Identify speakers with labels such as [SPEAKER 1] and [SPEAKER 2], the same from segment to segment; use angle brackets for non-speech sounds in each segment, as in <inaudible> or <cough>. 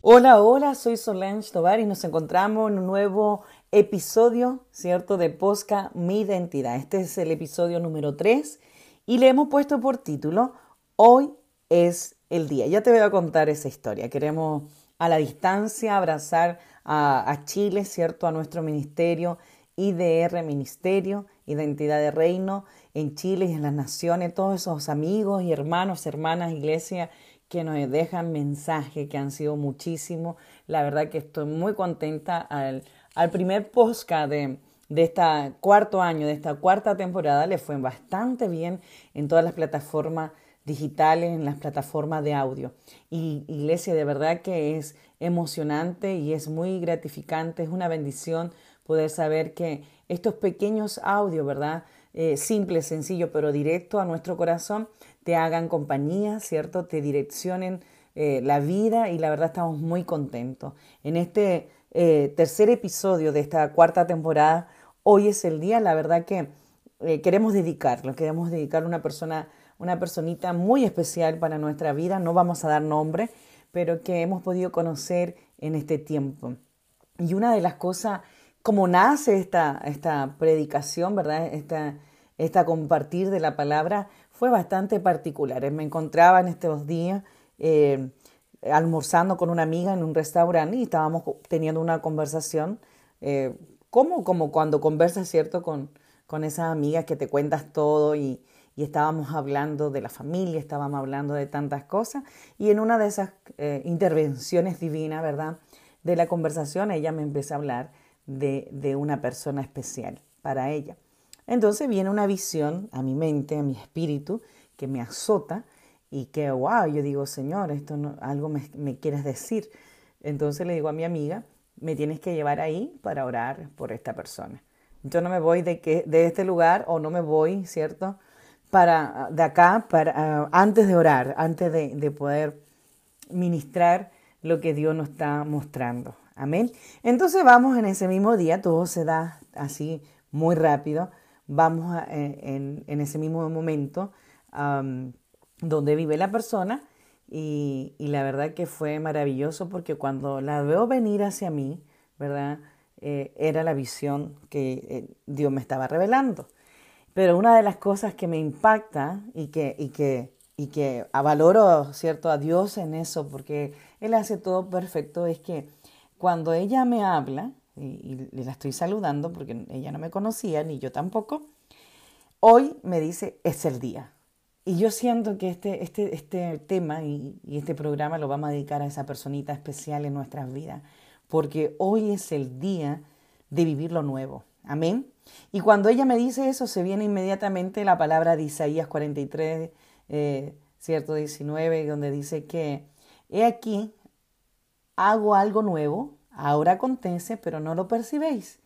[SPEAKER 1] Hola, hola, soy Solange Tovar y nos encontramos en un nuevo episodio, ¿cierto? De Posca Mi Identidad. Este es el episodio número 3 y le hemos puesto por título Hoy es el día. Ya te voy a contar esa historia. Queremos a la distancia abrazar a, a Chile, ¿cierto? A nuestro ministerio, IDR Ministerio, Identidad de Reino, en Chile y en las naciones, todos esos amigos y hermanos, hermanas, iglesia que nos dejan mensajes que han sido muchísimos. La verdad que estoy muy contenta al, primer podcast de, este cuarto año, de esta cuarta temporada, le fue bastante bien en todas las plataformas digitales, en las plataformas de audio. Y iglesia, de verdad que es emocionante y es muy gratificante, es una bendición poder saber que estos pequeños audios, ¿verdad? Eh, simples, sencillos, pero directo a nuestro corazón, te hagan compañía, ¿cierto? Te direccionen eh, la vida y la verdad estamos muy contentos. En este eh, tercer episodio de esta cuarta temporada, hoy es el día, la verdad que eh, queremos dedicarlo, queremos dedicar a una persona, una personita muy especial para nuestra vida, no vamos a dar nombre, pero que hemos podido conocer en este tiempo. Y una de las cosas, como nace esta, esta predicación, ¿verdad? Esta, esta compartir de la palabra, fue bastante particular. Me encontraba en estos días eh, almorzando con una amiga en un restaurante y estábamos teniendo una conversación, eh, como, como cuando conversas, ¿cierto?, con, con esas amigas que te cuentas todo y, y, estábamos hablando de la familia, estábamos hablando de tantas cosas y en una de esas eh, intervenciones divinas, ¿verdad?, de la conversación ella me empezó a hablar de, de una persona especial para ella. Entonces viene una visión a mi mente, a mi espíritu, que me azota y que, wow, yo digo, Señor, esto no, algo me, me quieres decir. Entonces le digo a mi amiga, me tienes que llevar ahí para orar por esta persona. Yo no me voy de, que, este lugar o no me voy, ¿cierto? Para, de acá, para, uh, antes de orar, antes de poder ministrar lo que Dios nos está mostrando. Amén. Entonces vamos en ese mismo día, todo se da así muy rápido vamos en, en, ese mismo momento donde vive la persona y, y, la verdad que fue maravilloso porque cuando la veo venir hacia mí, ¿verdad? Eh, era la visión que eh, Dios me estaba revelando. Pero una de las cosas que me impacta y que, y que, y que valoro, ¿cierto?, a Dios en eso, porque Él hace todo perfecto, es que cuando ella me habla, y, y la estoy saludando porque ella no me conocía, ni yo tampoco, hoy me dice, es el día. Y yo siento que este, este, este tema y, este programa lo vamos a dedicar a esa personita especial en nuestras vidas, porque hoy es el día de vivir lo nuevo. Amén. Y cuando ella me dice eso, se viene inmediatamente la palabra de Isaías 43, eh, cierto, 19, donde dice que, he aquí, hago algo nuevo, Ahora acontece, pero no lo percibéis.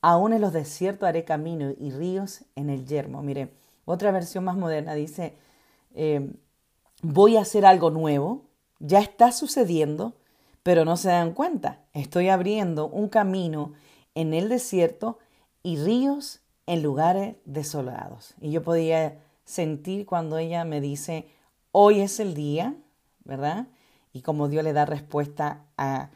[SPEAKER 1] Aún en los desiertos haré camino y ríos en el yermo. Mire, otra versión más moderna dice, eh, voy a hacer algo nuevo, ya está sucediendo, pero no se dan cuenta. Estoy abriendo un camino en el desierto y ríos en lugares desolados. Y yo podía sentir cuando ella me dice, hoy es el día, ¿verdad? Y como Dios le da respuesta a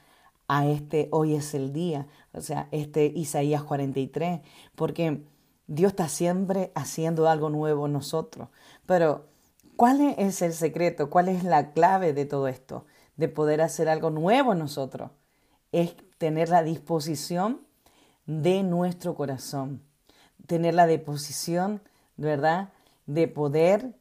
[SPEAKER 1] a este hoy es el día, o sea, este Isaías 43, porque Dios está siempre haciendo algo nuevo en nosotros. Pero, ¿cuál es el secreto? ¿Cuál es la clave de todo esto? De poder hacer algo nuevo en nosotros. Es tener la disposición de nuestro corazón, tener la disposición, ¿verdad? De poder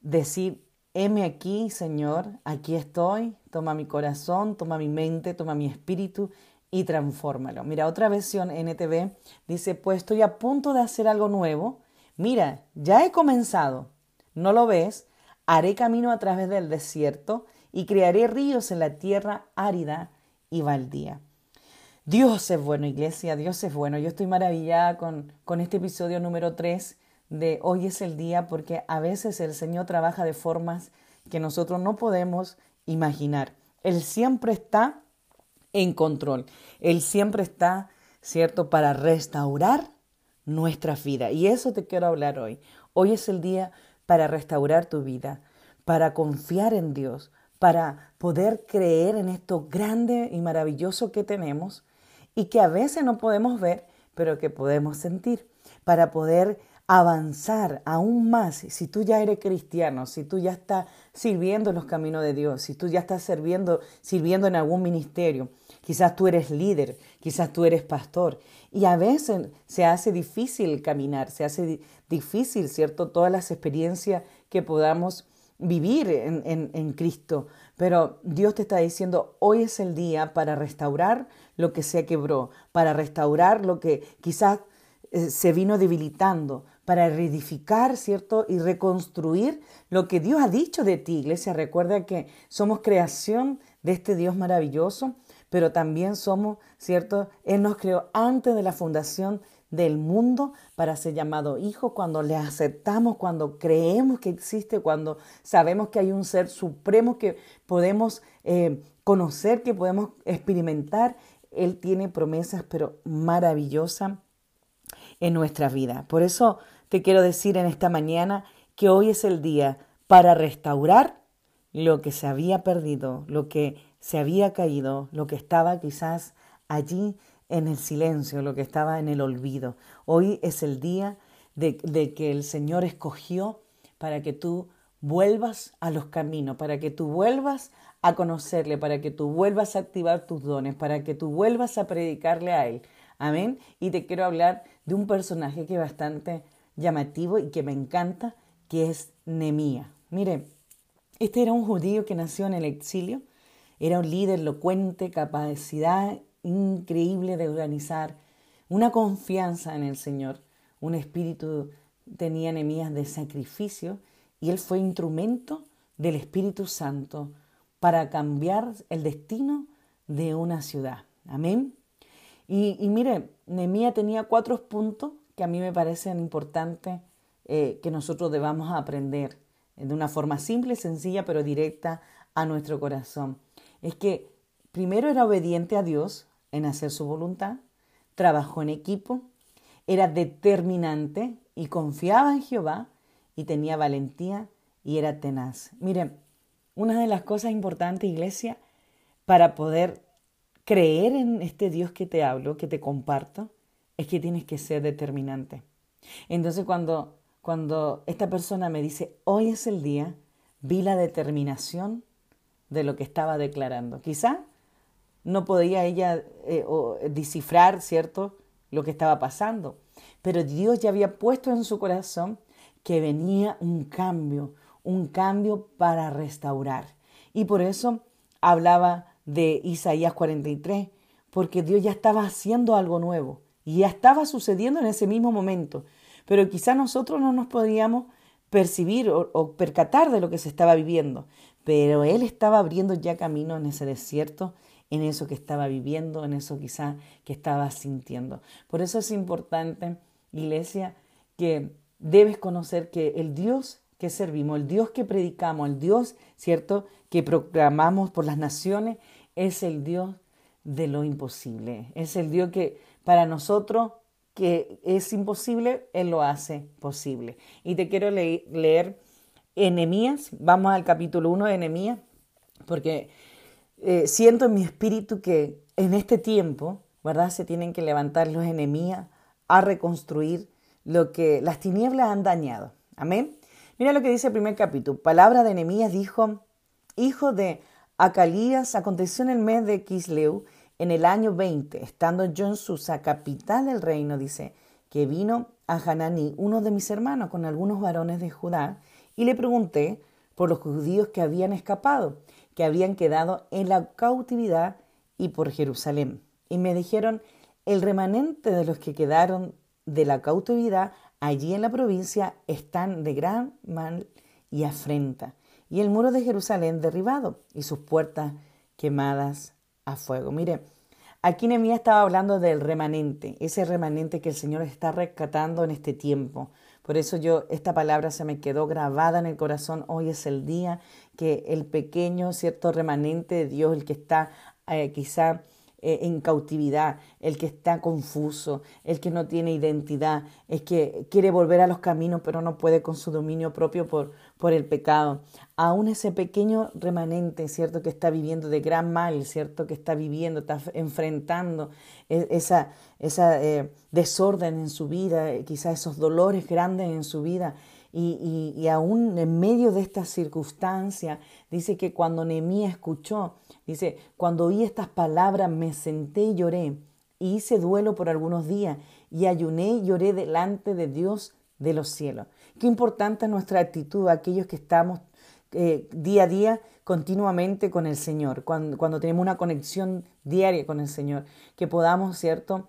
[SPEAKER 1] decir, heme aquí, Señor, aquí estoy, toma mi corazón, toma mi mente, toma mi espíritu y transfórmalo. Mira, otra versión NTV dice, pues estoy a punto de hacer algo nuevo. Mira, ya he comenzado. ¿No lo ves? Haré camino a través del desierto y crearé ríos en la tierra árida y baldía. Dios es bueno, iglesia, Dios es bueno. Yo estoy maravillada con, con este episodio número 3 de hoy es el día porque a veces el Señor trabaja de formas que nosotros no podemos imaginar. Él siempre está en control. Él siempre está, ¿cierto?, para restaurar nuestra vida. Y eso te quiero hablar hoy. Hoy es el día para restaurar tu vida, para confiar en Dios, para poder creer en esto grande y maravilloso que tenemos y que a veces no podemos ver, pero que podemos sentir, para poder avanzar aún más. Si tú ya eres cristiano, si tú ya estás sirviendo en los caminos de Dios, si tú ya estás sirviendo, sirviendo en algún ministerio, quizás tú eres líder, quizás tú eres pastor, y a veces se hace difícil caminar, se hace difícil, ¿cierto? Todas las experiencias que podamos vivir en, en, Cristo. Pero Dios te está diciendo, hoy es el día para restaurar lo que se quebró, para restaurar lo que quizás eh, se vino debilitando, para reedificar, ¿cierto? Y reconstruir lo que Dios ha dicho de ti, iglesia. Recuerda que somos creación de este Dios maravilloso, pero también somos, ¿cierto? Él nos creó antes de la fundación del mundo para ser llamado hijo, cuando le aceptamos, cuando creemos que existe, cuando sabemos que hay un ser supremo que podemos eh, conocer, que podemos experimentar. Él tiene promesas, pero maravillosas en nuestra vida. Por eso te quiero decir en esta mañana que hoy es el día para restaurar lo que se había perdido, lo que se había caído, lo que estaba quizás allí en el silencio, lo que estaba en el olvido. Hoy es el día de, que el Señor escogió para que tú vuelvas a los caminos, para que tú vuelvas a conocerle, para que tú vuelvas a activar tus dones, para que tú vuelvas a predicarle a Él. Amén. Y te quiero hablar de un personaje que es bastante llamativo y que me encanta, que es Nemía. Mire, este era un judío que nació en el exilio, era un líder elocuente, capacidad increíble de organizar, una confianza en el Señor, un espíritu tenía Nehemías de sacrificio y él fue instrumento del Espíritu Santo para cambiar el destino de una ciudad. Amén. Y, mire, Nehemías tenía cuatro puntos que a mí me parecen importantes eh, que nosotros debamos aprender de una forma simple, sencilla, pero directa a nuestro corazón. Es que primero era obediente a Dios, en hacer su voluntad, trabajó en equipo, era determinante y confiaba en Jehová y tenía valentía y era tenaz. Miren, una de las cosas importantes, iglesia, para poder creer en este Dios que te hablo, que te comparto, es que tienes que ser determinante. Entonces cuando, cuando esta persona me dice, hoy es el día, vi la determinación de lo que estaba declarando. Quizá no podía ella eh, descifrar, ¿cierto?, lo que estaba pasando. Pero Dios ya había puesto en su corazón que venía un cambio, un cambio para restaurar. Y por eso hablaba de Isaías 43, porque Dios ya estaba haciendo algo nuevo y ya estaba sucediendo en ese mismo momento. Pero quizá nosotros no nos podíamos percibir o, percatar de lo que se estaba viviendo. Pero Él estaba abriendo ya camino en ese desierto en eso que estaba viviendo, en eso quizá que estaba sintiendo. Por eso es importante, iglesia, que debes conocer que el Dios que servimos, el Dios que predicamos, el Dios, ¿cierto?, que proclamamos por las naciones, es el Dios de lo imposible. Es el Dios que para nosotros que es imposible, Él lo hace posible. Y te quiero leer Enemías, vamos al capítulo 1 de Enemías, porque eh, siento en mi espíritu que en este tiempo, ¿verdad? Se tienen que levantar los enemías a reconstruir lo que las tinieblas han dañado. Amén. Mira lo que dice el primer capítulo. Palabra de Enemías dijo, hijo de Acalías, aconteció en el mes de Kisleu, en el año 20, estando yo en Susa, capital del reino, dice, que vino a Hananí, uno de mis hermanos, con algunos varones de Judá, y le pregunté por los judíos que habían escapado que habían quedado en la cautividad y por Jerusalén. Y me dijeron, el remanente de los que quedaron de la cautividad allí en la provincia están de gran mal y afrenta, y el muro de Jerusalén derribado y sus puertas quemadas a fuego. Mire, aquí Nehemías estaba hablando del remanente, ese remanente que el Señor está rescatando en este tiempo. Por eso yo, esta palabra se me quedó grabada en el corazón. Hoy es el día que el pequeño, cierto remanente de Dios, el que está eh, quizá eh, en cautividad, el que está confuso, el que no tiene identidad, el que quiere volver a los caminos pero no puede con su dominio propio por, por el pecado. Aún ese pequeño remanente, ¿cierto? Que está viviendo de gran mal, ¿cierto? Que está viviendo, está enfrentando e, esa, esa eh, desorden en su vida, eh, quizás esos dolores grandes en su vida. Y, y, y, aún en medio de esta circunstancia, dice que cuando Nehemías escuchó, dice, cuando oí estas palabras me senté y lloré, y hice duelo por algunos días, y ayuné y lloré delante de Dios de los cielos. Qué importante es nuestra actitud, aquellos que estamos eh, día a día continuamente con el Señor, cuando, cuando tenemos una conexión diaria con el Señor, que podamos, ¿cierto?,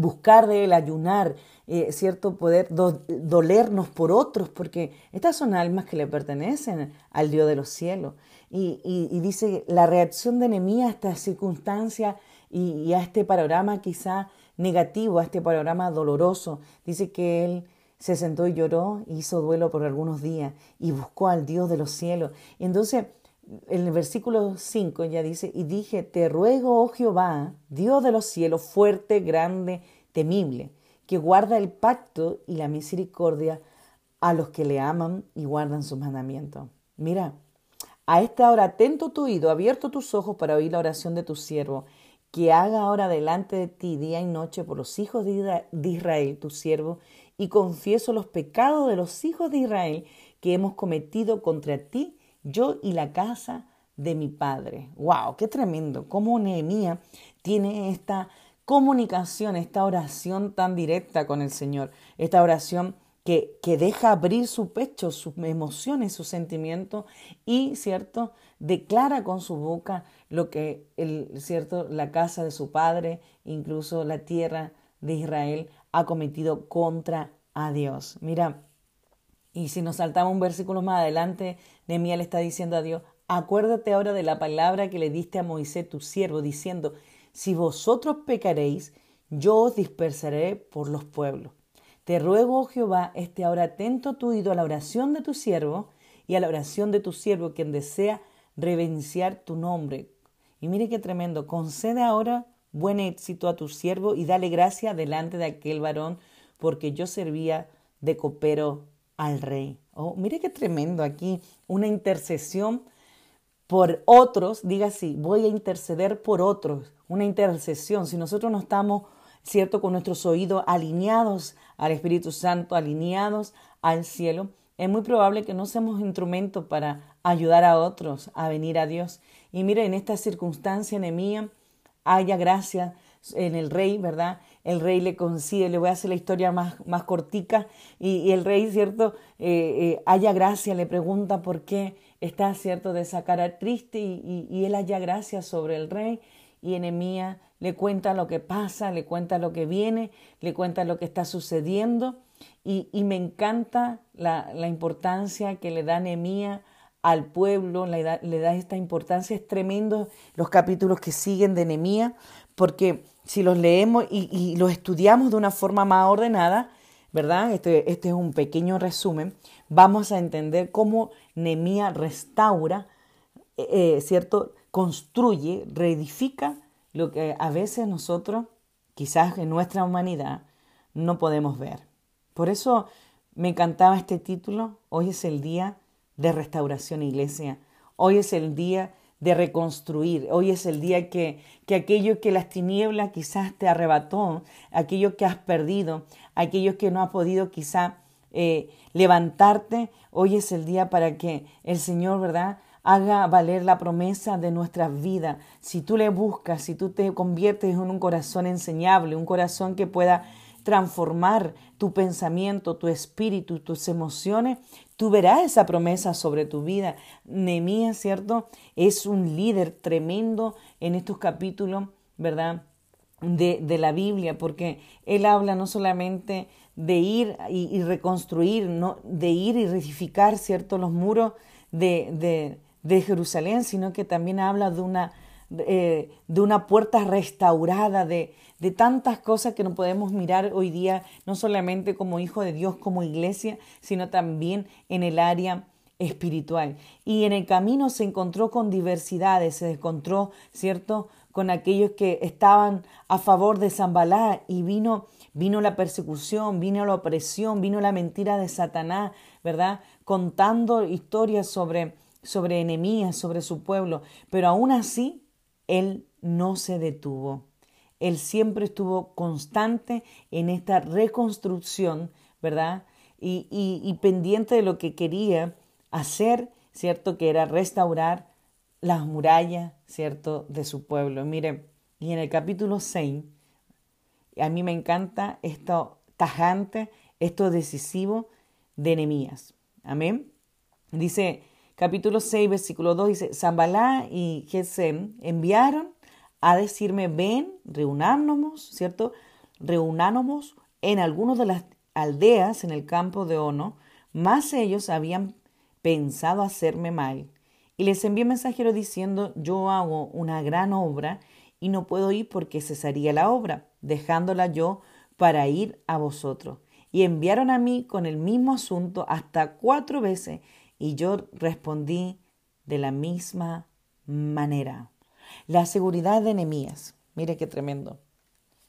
[SPEAKER 1] buscar de Él, ayunar, eh, ¿cierto? Poder dolernos por otros, porque estas son almas que le pertenecen al Dios de los cielos. Y, y, dice la reacción de Nehemías a esta circunstancia y, a este panorama quizá negativo, a este panorama doloroso, dice que él se sentó y lloró, hizo duelo por algunos días y buscó al Dios de los cielos. Entonces, en el versículo 5 ya dice, y dije, te ruego, oh Jehová, Dios de los cielos, fuerte, grande, temible, que guarda el pacto y la misericordia a los que le aman y guardan sus mandamientos. Mira, a esta hora atento tu oído, abierto tus ojos para oír la oración de tu siervo, que haga ahora delante de ti día y noche por los hijos de Israel, tu siervo, y confieso los pecados de los hijos de Israel que hemos cometido contra ti yo y la casa de mi padre. ¡Wow! ¡Qué tremendo! Cómo Nehemías tiene esta comunicación, esta oración tan directa con el Señor, esta oración que, que deja abrir su pecho, sus emociones, sus sentimientos y, ¿cierto?, declara con su boca lo que, el, ¿cierto?, la casa de su padre, incluso la tierra de Israel, ha cometido contra a Dios. Mira, y si nos saltamos un versículo más adelante, Nehemías está diciendo a Dios, acuérdate ahora de la palabra que le diste a Moisés tu siervo, diciendo, si vosotros pecaréis, yo os dispersaré por los pueblos. Te ruego, oh Jehová, esté ahora atento tu oído a la oración de tu siervo y a la oración de tu siervo, quien desea reverenciar tu nombre. Y mire qué tremendo, concede ahora buen éxito a tu siervo y dale gracia delante de aquel varón, porque yo servía de copero al rey. Oh, mire qué tremendo aquí, una intercesión por otros, diga así, voy a interceder por otros, una intercesión. Si nosotros no estamos, cierto, con nuestros oídos alineados al Espíritu Santo, alineados al cielo, es muy probable que no seamos instrumentos para ayudar a otros a venir a Dios. Y mire, en esta circunstancia, Nemía, haya gracia en el rey, ¿verdad? El rey le consigue, le voy a hacer la historia más, más cortica, y, el rey, ¿cierto? Eh, eh, haya gracia, le pregunta por qué está, ¿cierto?, de esa cara triste, y, y, él haya gracia sobre el rey, y Enemía le cuenta lo que pasa, le cuenta lo que viene, le cuenta lo que está sucediendo, y, y me encanta la, la, importancia que le da Nehemías al pueblo, le da, le da, esta importancia, es tremendo los capítulos que siguen de Nehemías, porque si los leemos y, los estudiamos de una forma más ordenada, ¿verdad? Este, este, es un pequeño resumen, vamos a entender cómo Nemía restaura, eh, eh, ¿cierto? Construye, reedifica lo que a veces nosotros, quizás en nuestra humanidad, no podemos ver. Por eso me encantaba este título, hoy es el día de restauración iglesia, hoy es el día de reconstruir. Hoy es el día que, que aquello que las tinieblas quizás te arrebató, aquello que has perdido, aquello que no has podido quizás eh, levantarte, hoy es el día para que el Señor, ¿verdad? haga valer la promesa de nuestras vidas. Si tú le buscas, si tú te conviertes en un corazón enseñable, un corazón que pueda transformar tu pensamiento, tu espíritu, tus emociones, tú verás esa promesa sobre tu vida. Nehemías, ¿cierto? Es un líder tremendo en estos capítulos, ¿verdad? De, de, la Biblia, porque él habla no solamente de ir y, reconstruir, no, de ir y reedificar, ¿cierto?, los muros de, de, de Jerusalén, sino que también habla de una, de eh, una puerta restaurada, de, de tantas cosas que no podemos mirar hoy día, no solamente como hijo de Dios, como iglesia, sino también en el área espiritual. Y en el camino se encontró con diversidades, se encontró, ¿cierto?, con aquellos que estaban a favor de Zambalá y vino, vino la persecución, vino la opresión, vino la mentira de Satanás, ¿verdad? Contando historias sobre, sobre enemías, sobre su pueblo. Pero aún así, él no se detuvo. Él siempre estuvo constante en esta reconstrucción, ¿verdad? Y, pendiente de lo que quería hacer, ¿cierto? Que era restaurar las murallas, ¿cierto? De su pueblo. Mire, y en el capítulo 6, a mí me encanta esto tajante, esto decisivo de Nehemías. Amén. Dice, capítulo 6, versículo 2, dice, Zambalá y Gesem enviaron a decirme, ven, reunámonos, ¿cierto? Reunámonos en algunas de las aldeas en el campo de Ono, más ellos habían pensado hacerme mal. Y les envié mensajero diciendo, yo hago una gran obra y no puedo ir porque cesaría la obra, dejándola yo para ir a vosotros. Y enviaron a mí con el mismo asunto hasta cuatro veces, y yo respondí de la misma manera. La seguridad de enemías. Mire qué tremendo.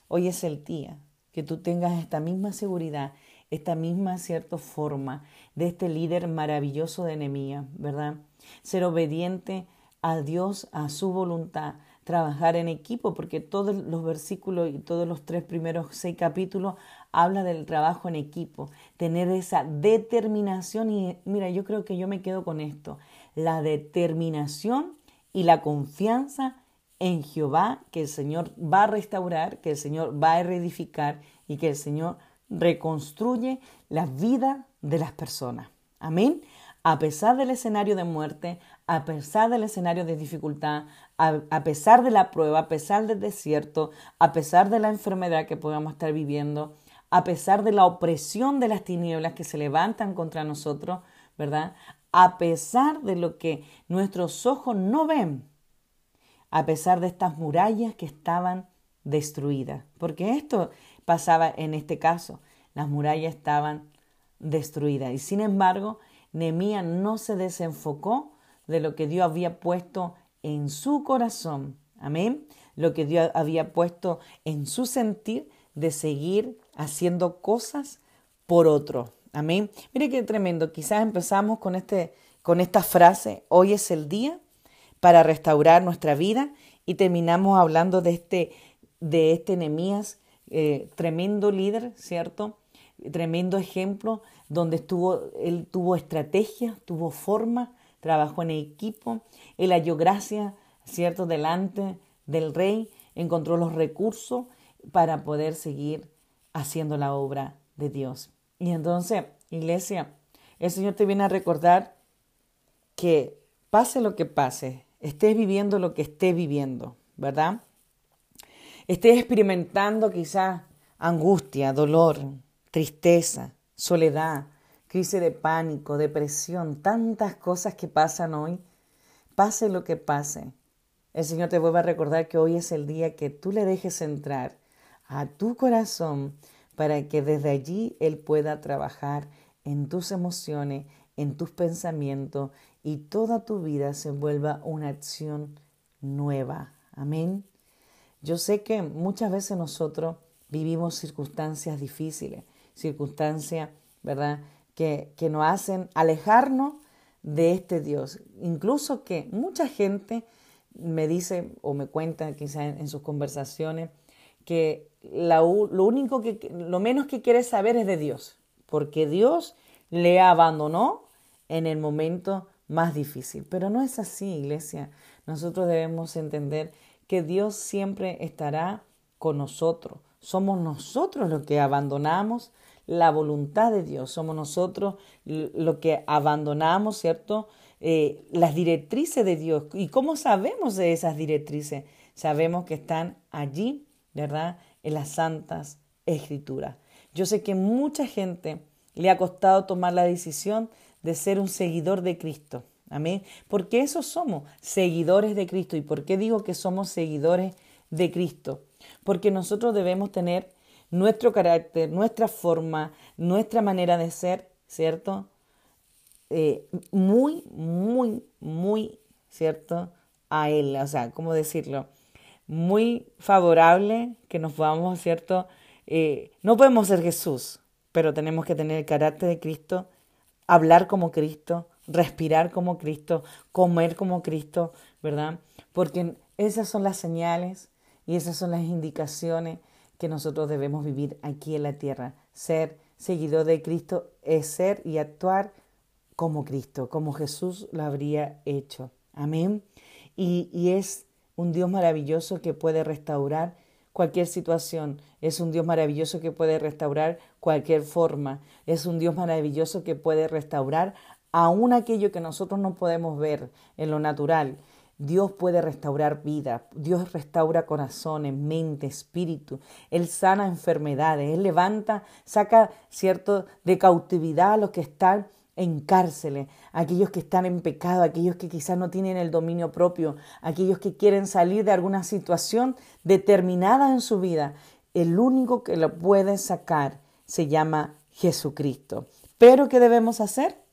[SPEAKER 1] Hoy es el día que tú tengas esta misma seguridad, esta misma cierta forma de este líder maravilloso de enemías, ¿verdad? Ser obediente a Dios, a su voluntad, trabajar en equipo, porque todos los versículos y todos los tres primeros seis capítulos habla del trabajo en equipo, tener esa determinación y mira, yo creo que yo me quedo con esto, la determinación y la confianza en Jehová que el Señor va a restaurar, que el Señor va a reedificar y que el Señor reconstruye la vida de las personas. Amén. A pesar del escenario de muerte, a pesar del escenario de dificultad, a, pesar de la prueba, a pesar del desierto, a pesar de la enfermedad que podamos estar viviendo, a pesar de la opresión de las tinieblas que se levantan contra nosotros, ¿verdad? a pesar de lo que nuestros ojos no ven, a pesar de estas murallas que estaban destruidas. Porque esto pasaba en este caso, las murallas estaban destruidas. Y sin embargo, Nehemías no se desenfocó de lo que Dios había puesto en su corazón. Amén. Lo que Dios había puesto en su sentir de seguir haciendo cosas por otro. Amén. Mire qué tremendo. Quizás empezamos con, este, con esta frase, hoy es el día para restaurar nuestra vida y terminamos hablando de este, de este Nehemías, eh, tremendo líder, ¿cierto? Tremendo ejemplo donde estuvo, él tuvo estrategia, tuvo forma, trabajó en equipo, él halló gracia, ¿cierto? Delante del rey, encontró los recursos para poder seguir haciendo la obra de Dios. Y entonces, iglesia, el Señor te viene a recordar que pase lo que pase, estés viviendo lo que estés viviendo, ¿verdad? Estés experimentando quizás angustia, dolor, tristeza, soledad, crisis de pánico, depresión, tantas cosas que pasan hoy, pase lo que pase. El Señor te vuelve a recordar que hoy es el día que tú le dejes entrar a tu corazón para que desde allí Él pueda trabajar en tus emociones, en tus pensamientos y toda tu vida se vuelva una acción nueva. Amén. Yo sé que muchas veces nosotros vivimos circunstancias difíciles, circunstancias, ¿verdad?, que, que nos hacen alejarnos de este Dios. Incluso que mucha gente me dice o me cuenta quizás en sus conversaciones, que lo único que, lo menos que quiere saber es de Dios, porque Dios le abandonó en el momento más difícil. Pero no es así, iglesia. Nosotros debemos entender que Dios siempre estará con nosotros. Somos nosotros los que abandonamos la voluntad de Dios. Somos nosotros los que abandonamos, ¿cierto? Eh, las directrices de Dios. ¿Y cómo sabemos de esas directrices? Sabemos que están allí ¿verdad? En las santas escrituras. Yo sé que mucha gente le ha costado tomar la decisión de ser un seguidor de Cristo. Amén. Porque eso somos, seguidores de Cristo. ¿Y por qué digo que somos seguidores de Cristo? Porque nosotros debemos tener nuestro carácter, nuestra forma, nuestra manera de ser, ¿cierto? Eh, muy, muy, muy, ¿cierto? A Él. O sea, ¿cómo decirlo? muy favorable que nos podamos, ¿cierto? Eh, no podemos ser Jesús, pero tenemos que tener el carácter de Cristo, hablar como Cristo, respirar como Cristo, comer como Cristo, ¿verdad? Porque esas son las señales y esas son las indicaciones que nosotros debemos vivir aquí en la tierra. Ser seguidor de Cristo es ser y actuar como Cristo, como Jesús lo habría hecho. Amén. Y, y es un Dios maravilloso que puede restaurar cualquier situación. Es un Dios maravilloso que puede restaurar cualquier forma. Es un Dios maravilloso que puede restaurar aún aquello que nosotros no podemos ver en lo natural. Dios puede restaurar vida, Dios restaura corazones, mente, espíritu, Él sana enfermedades, Él levanta, saca, cierto, de cautividad a los que están en cárceles, aquellos que están en pecado, aquellos que quizás no tienen el dominio propio, aquellos que quieren salir de alguna situación determinada en su vida. El único que lo puede sacar se llama Jesucristo. Pero ¿qué debemos hacer?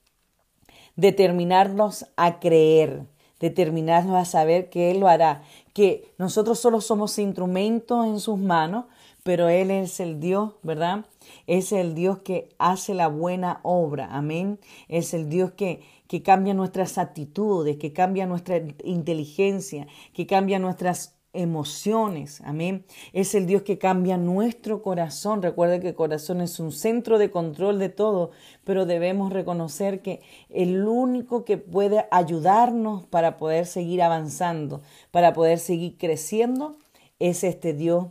[SPEAKER 1] Determinarnos a creer, determinarnos a saber que Él lo hará, que nosotros solo somos instrumentos en sus manos, pero Él es el Dios, ¿verdad? Es el Dios que hace la buena obra, amén. Es el Dios que, que cambia nuestras actitudes, que cambia nuestra inteligencia, que cambia nuestras emociones, amén. Es el Dios que cambia nuestro corazón. Recuerda que el corazón es un centro de control de todo, pero debemos reconocer que el único que puede ayudarnos para poder seguir avanzando, para poder seguir creciendo, es este Dios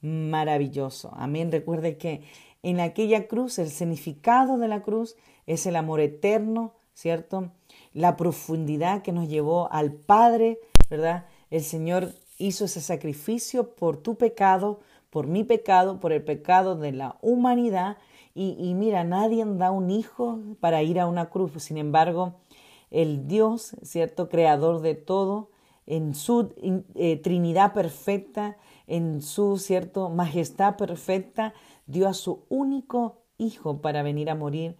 [SPEAKER 1] maravilloso. Amén. Recuerde que en aquella cruz, el significado de la cruz es el amor eterno, ¿cierto? La profundidad que nos llevó al Padre, ¿verdad? El Señor hizo ese sacrificio por tu pecado, por mi pecado, por el pecado de la humanidad. Y, mira, nadie da un hijo para ir a una cruz. Sin embargo, el Dios, ¿cierto? Creador de todo, en su eh, Trinidad perfecta, en su cierto majestad perfecta, dio a su único hijo para venir a morir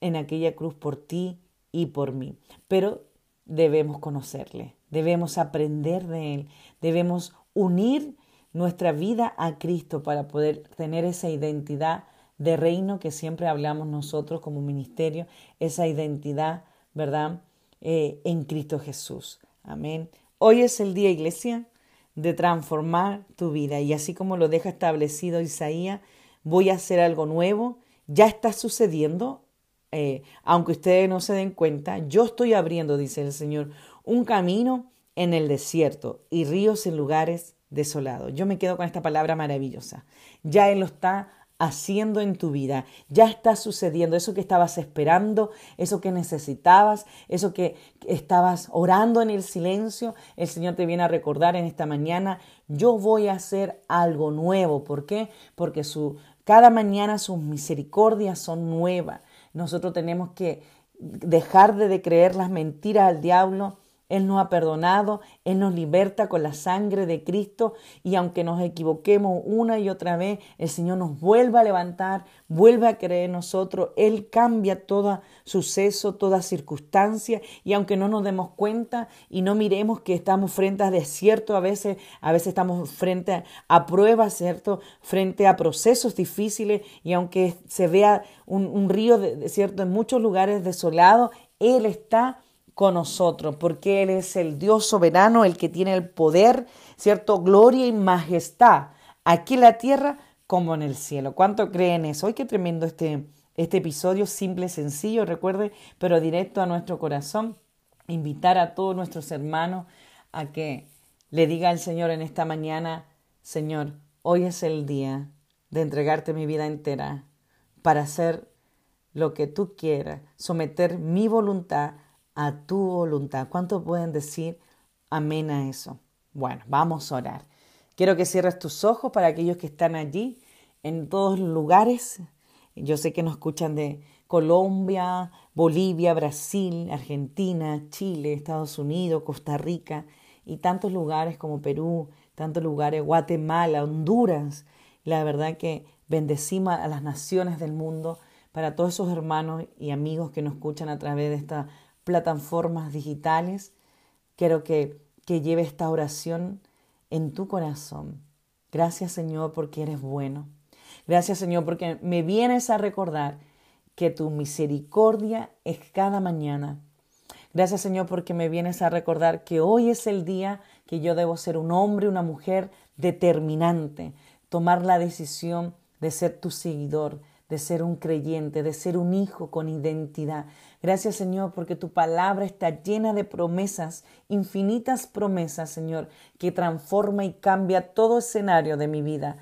[SPEAKER 1] en aquella cruz por ti y por mí. Pero debemos conocerle, debemos aprender de él, debemos unir nuestra vida a Cristo para poder tener esa identidad de reino que siempre hablamos nosotros como ministerio, esa identidad, ¿verdad? Eh, en Cristo Jesús. Amén. Hoy es el día, iglesia, de transformar tu vida. Y así como lo deja establecido Isaías, voy a hacer algo nuevo. Ya está sucediendo, eh, aunque ustedes no se den cuenta, yo estoy abriendo, dice el Señor, un camino en el desierto y ríos en lugares desolados. Yo me quedo con esta palabra maravillosa. Ya Él lo está haciendo en tu vida. Ya está sucediendo eso que estabas esperando, eso que necesitabas, eso que estabas orando en el silencio. El Señor te viene a recordar en esta mañana, yo voy a hacer algo nuevo. ¿Por qué? Porque su, cada mañana sus misericordias son nuevas. Nosotros tenemos que dejar de creer las mentiras al diablo él nos ha perdonado, Él nos liberta con la sangre de Cristo y aunque nos equivoquemos una y otra vez, el Señor nos vuelve a levantar, vuelve a creer en nosotros, Él cambia todo suceso, toda circunstancia y aunque no nos demos cuenta y no miremos que estamos frente a desierto a veces, a veces estamos frente a, pruebas, ¿cierto? Frente a procesos difíciles y aunque se vea un, río de, desierto en muchos lugares desolados, Él está con nosotros, porque Él es el Dios soberano, el que tiene el poder, ¿cierto? Gloria y majestad, aquí en la tierra como en el cielo. ¿Cuánto creen eso? Hoy qué tremendo este, este episodio, simple, sencillo, recuerde, pero directo a nuestro corazón. Invitar a todos nuestros hermanos a que le diga al Señor en esta mañana, Señor, hoy es el día de entregarte mi vida entera para hacer lo que tú quieras, someter mi voluntad a tu voluntad. ¿Cuántos pueden decir amén a eso? Bueno, vamos a orar. Quiero que cierres tus ojos para aquellos que están allí, en todos los lugares. Yo sé que nos escuchan de Colombia, Bolivia, Brasil, Argentina, Chile, Estados Unidos, Costa Rica y tantos lugares como Perú, tantos lugares, Guatemala, Honduras. La verdad que bendecimos a las naciones del mundo para todos esos hermanos y amigos que nos escuchan a través de esta plataformas digitales. Quiero que, que lleve esta oración en tu corazón. Gracias Señor porque eres bueno. Gracias Señor porque me vienes a recordar que tu misericordia es cada mañana. Gracias Señor porque me vienes a recordar que hoy es el día que yo debo ser un hombre, una mujer determinante, tomar la decisión de ser tu seguidor, de ser un creyente, de ser un hijo con identidad. Gracias Señor porque tu palabra está llena de promesas, infinitas promesas Señor, que transforma y cambia todo escenario de mi vida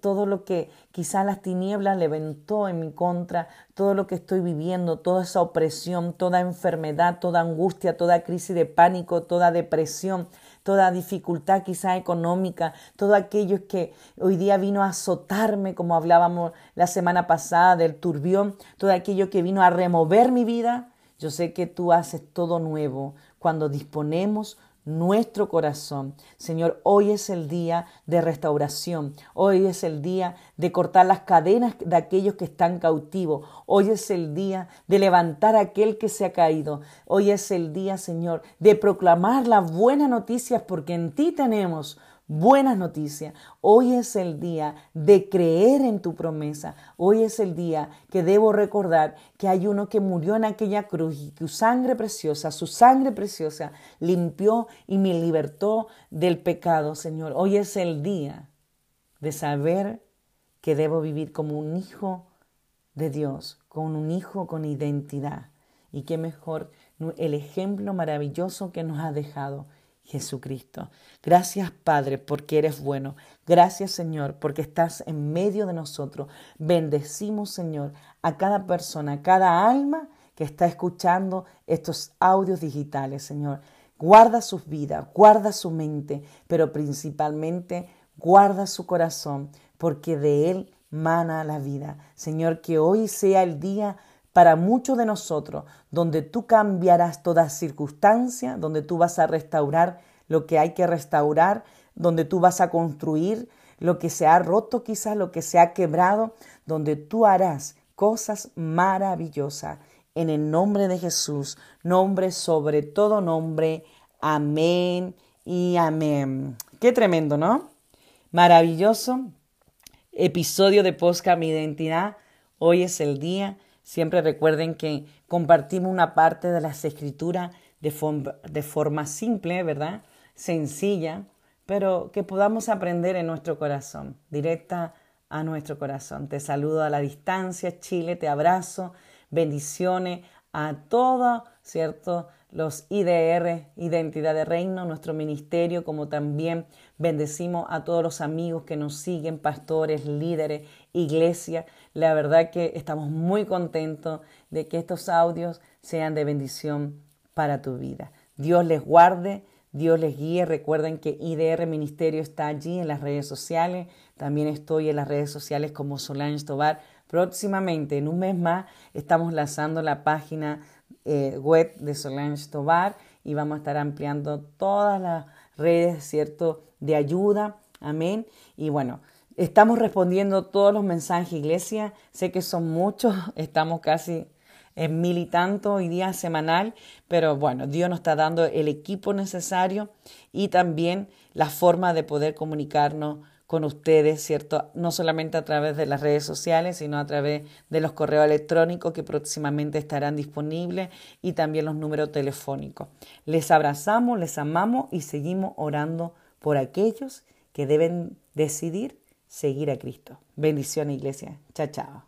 [SPEAKER 1] todo lo que quizá las tinieblas levantó en mi contra, todo lo que estoy viviendo, toda esa opresión, toda enfermedad, toda angustia, toda crisis de pánico, toda depresión, toda dificultad quizá económica, todo aquello que hoy día vino a azotarme, como hablábamos la semana pasada del turbión, todo aquello que vino a remover mi vida, yo sé que tú haces todo nuevo cuando disponemos nuestro corazón. Señor, hoy es el día de restauración. Hoy es el día de cortar las cadenas de aquellos que están cautivos. Hoy es el día de levantar a aquel que se ha caído. Hoy es el día, Señor, de proclamar las buenas noticias porque en ti tenemos buenas noticias. Hoy es el día de creer en tu promesa. Hoy es el día que debo recordar que hay uno que murió en aquella cruz y que su sangre preciosa, su sangre preciosa limpió y me libertó del pecado, Señor. Hoy es el día de saber que debo vivir como un hijo de Dios, con un hijo con identidad. Y qué mejor el ejemplo maravilloso que nos ha dejado Jesucristo. Gracias Padre porque eres bueno. Gracias Señor porque estás en medio de nosotros. Bendecimos Señor a cada persona, a cada alma que está escuchando estos audios digitales, Señor. Guarda sus vidas, guarda su mente, pero principalmente guarda su corazón porque de él mana la vida. Señor, que hoy sea el día para muchos de nosotros, donde tú cambiarás toda circunstancia, donde tú vas a restaurar lo que hay que restaurar, donde tú vas a construir lo que se ha roto quizás, lo que se ha quebrado, donde tú harás cosas maravillosas. En el nombre de Jesús, nombre sobre todo nombre. Amén y amén. Qué tremendo, ¿no? Maravilloso episodio de Posca Mi Identidad. Hoy es el día Siempre recuerden que compartimos una parte de las escrituras de, forma simple, ¿verdad? Sencilla, pero que podamos aprender en nuestro corazón, directa a nuestro corazón. Te saludo a la distancia, Chile, te abrazo, bendiciones a todos, ¿cierto? Los IDR, Identidad de Reino, nuestro ministerio, como también bendecimos a todos los amigos que nos siguen, pastores, líderes, iglesia. La verdad que estamos muy contentos de que estos audios sean de bendición para tu vida. Dios les guarde, Dios les guíe. Recuerden que IDR Ministerio está allí en las redes sociales. También estoy en las redes sociales como Solange Tobar. Próximamente, en un mes más, estamos lanzando la página eh, web de Solange Tobar y vamos a estar ampliando todas las redes, ¿cierto?, de ayuda. Amén. Y bueno, Estamos respondiendo todos los mensajes, iglesia. Sé que son muchos, <laughs> estamos casi en mil y tanto hoy día semanal, pero bueno, Dios nos está dando el equipo necesario y también la forma de poder comunicarnos con ustedes, ¿cierto? No solamente a través de las redes sociales, sino a través de los correos electrónicos que próximamente estarán disponibles y también los números telefónicos. Les abrazamos, les amamos y seguimos orando por aquellos que deben decidir seguir a Cristo. Bendición, iglesia. Chao, chao.